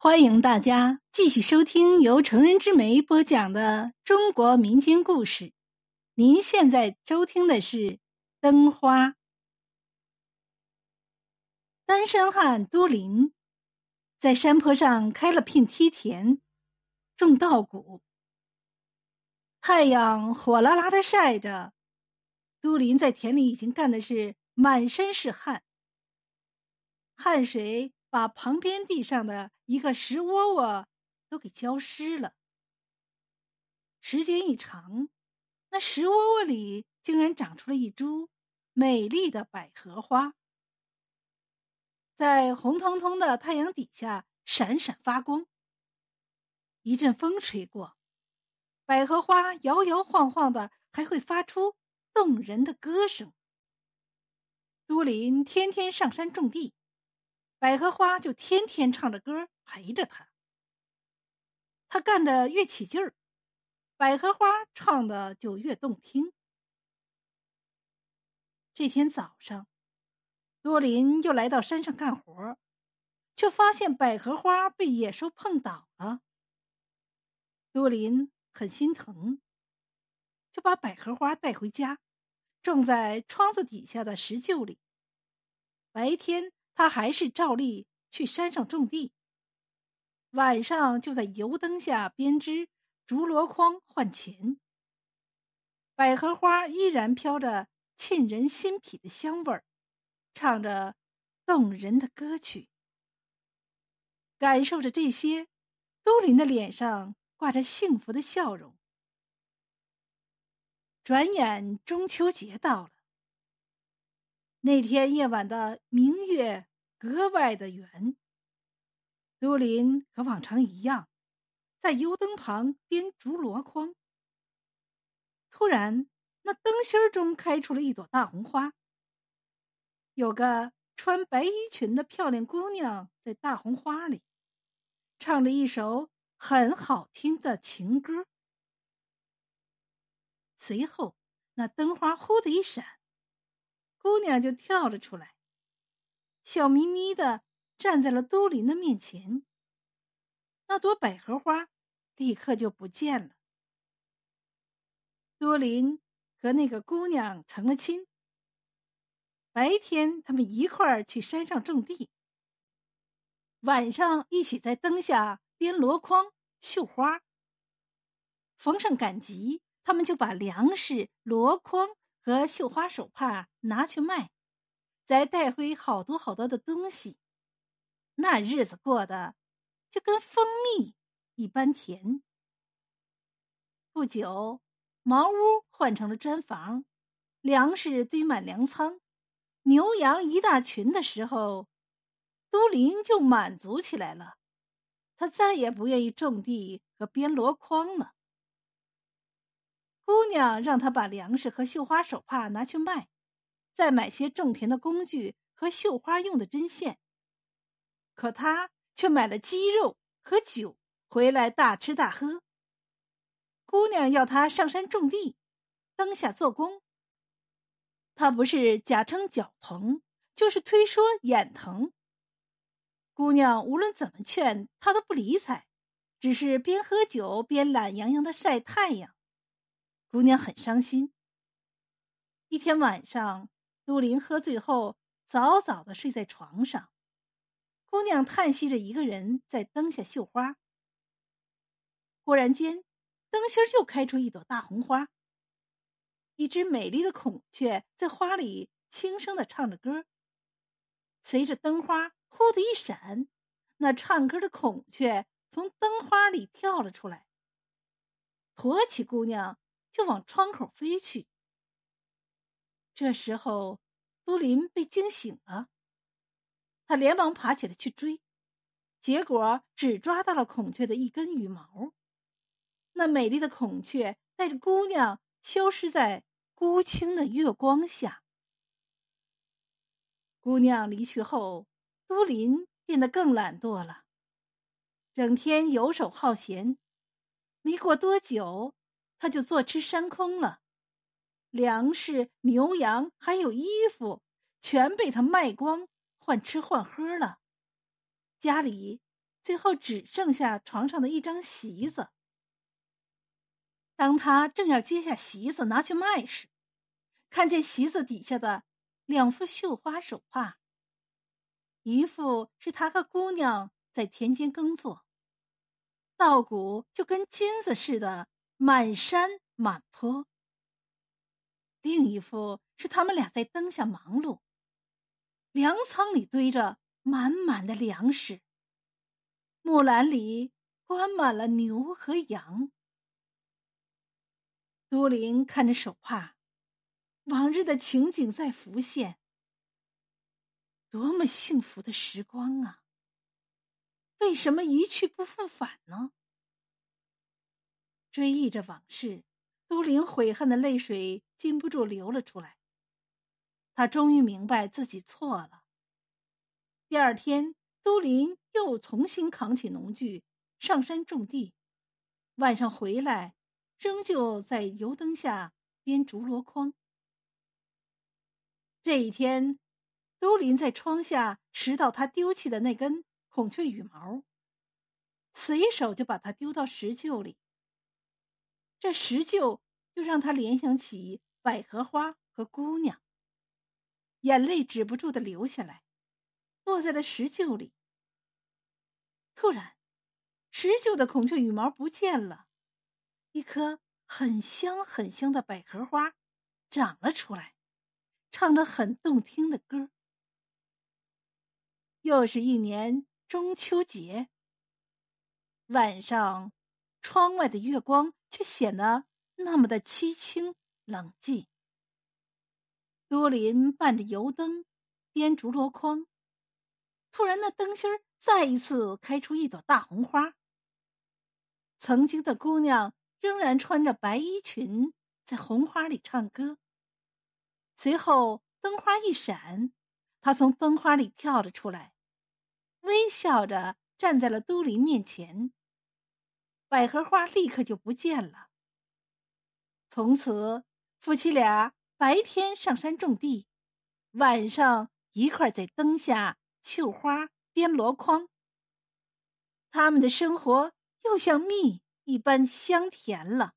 欢迎大家继续收听由成人之美播讲的中国民间故事。您现在收听的是《灯花》。单身汉都林在山坡上开了片梯田，种稻谷。太阳火辣辣的晒着，都林在田里已经干的是满身是汗，汗水。把旁边地上的一个石窝窝都给浇湿了。时间一长，那石窝窝里竟然长出了一株美丽的百合花，在红彤彤的太阳底下闪闪发光。一阵风吹过，百合花摇摇晃晃的，还会发出动人的歌声。都林天天上山种地。百合花就天天唱着歌陪着他，他干的越起劲儿，百合花唱的就越动听。这天早上，多林又来到山上干活，却发现百合花被野兽碰倒了。多林很心疼，就把百合花带回家，种在窗子底下的石臼里。白天。他还是照例去山上种地，晚上就在油灯下编织竹箩筐换钱。百合花依然飘着沁人心脾的香味儿，唱着动人的歌曲。感受着这些，都林的脸上挂着幸福的笑容。转眼中秋节到了。那天夜晚的明月格外的圆。都林和往常一样，在油灯旁编竹箩筐。突然，那灯芯中开出了一朵大红花。有个穿白衣裙的漂亮姑娘在大红花里，唱着一首很好听的情歌。随后，那灯花忽的一闪。姑娘就跳了出来，笑眯眯的站在了都林的面前。那朵百合花立刻就不见了。多林和那个姑娘成了亲。白天他们一块儿去山上种地，晚上一起在灯下编箩筐、绣花。逢上赶集，他们就把粮食、箩筐。和绣花手帕拿去卖，再带回好多好多的东西，那日子过得就跟蜂蜜一般甜。不久，茅屋换成了砖房，粮食堆满粮仓，牛羊一大群的时候，都林就满足起来了。他再也不愿意种地和编箩筐了。姑娘让他把粮食和绣花手帕拿去卖，再买些种田的工具和绣花用的针线。可他却买了鸡肉和酒回来大吃大喝。姑娘要他上山种地，灯下做工。他不是假称脚疼，就是推说眼疼。姑娘无论怎么劝，他都不理睬，只是边喝酒边懒洋洋的晒太阳。姑娘很伤心。一天晚上，杜林喝醉后早早的睡在床上，姑娘叹息着，一个人在灯下绣花。忽然间，灯芯又开出一朵大红花。一只美丽的孔雀在花里轻声的唱着歌。随着灯花忽的一闪，那唱歌的孔雀从灯花里跳了出来，驮起姑娘。就往窗口飞去。这时候，都林被惊醒了，他连忙爬起来去追，结果只抓到了孔雀的一根羽毛。那美丽的孔雀带着姑娘消失在孤清的月光下。姑娘离去后，都林变得更懒惰了，整天游手好闲。没过多久。他就坐吃山空了，粮食、牛羊还有衣服，全被他卖光，换吃换喝了。家里最后只剩下床上的一张席子。当他正要接下席子拿去卖时，看见席子底下的两副绣花手帕，一副是他和姑娘在田间耕作，稻谷就跟金子似的满山满坡；另一副是他们俩在灯下忙碌，粮仓里堆着满满的粮食，木栏里关满了牛和羊。都灵看着手帕，往日的情景在浮现。多么幸福的时光啊！为什么一去不复返呢？追忆着往事，都灵悔恨的泪水禁不住流了出来。他终于明白自己错了。第二天，都林又重新扛起农具上山种地，晚上回来。仍旧在油灯下编竹箩筐。这一天，都林在窗下拾到他丢弃的那根孔雀羽毛，随手就把它丢到石臼里。这石臼又让他联想起百合花和姑娘，眼泪止不住的流下来，落在了石臼里。突然，石臼的孔雀羽毛不见了。一颗很香很香的百合花长了出来，唱着很动听的歌。又是一年中秋节，晚上，窗外的月光却显得那么的凄清冷寂。多林伴着油灯，编竹箩筐，突然那灯芯再一次开出一朵大红花。曾经的姑娘。仍然穿着白衣裙，在红花里唱歌。随后灯花一闪，她从灯花里跳了出来，微笑着站在了都灵面前。百合花立刻就不见了。从此，夫妻俩白天上山种地，晚上一块在灯下绣花、编箩筐。他们的生活又像蜜。一般香甜了。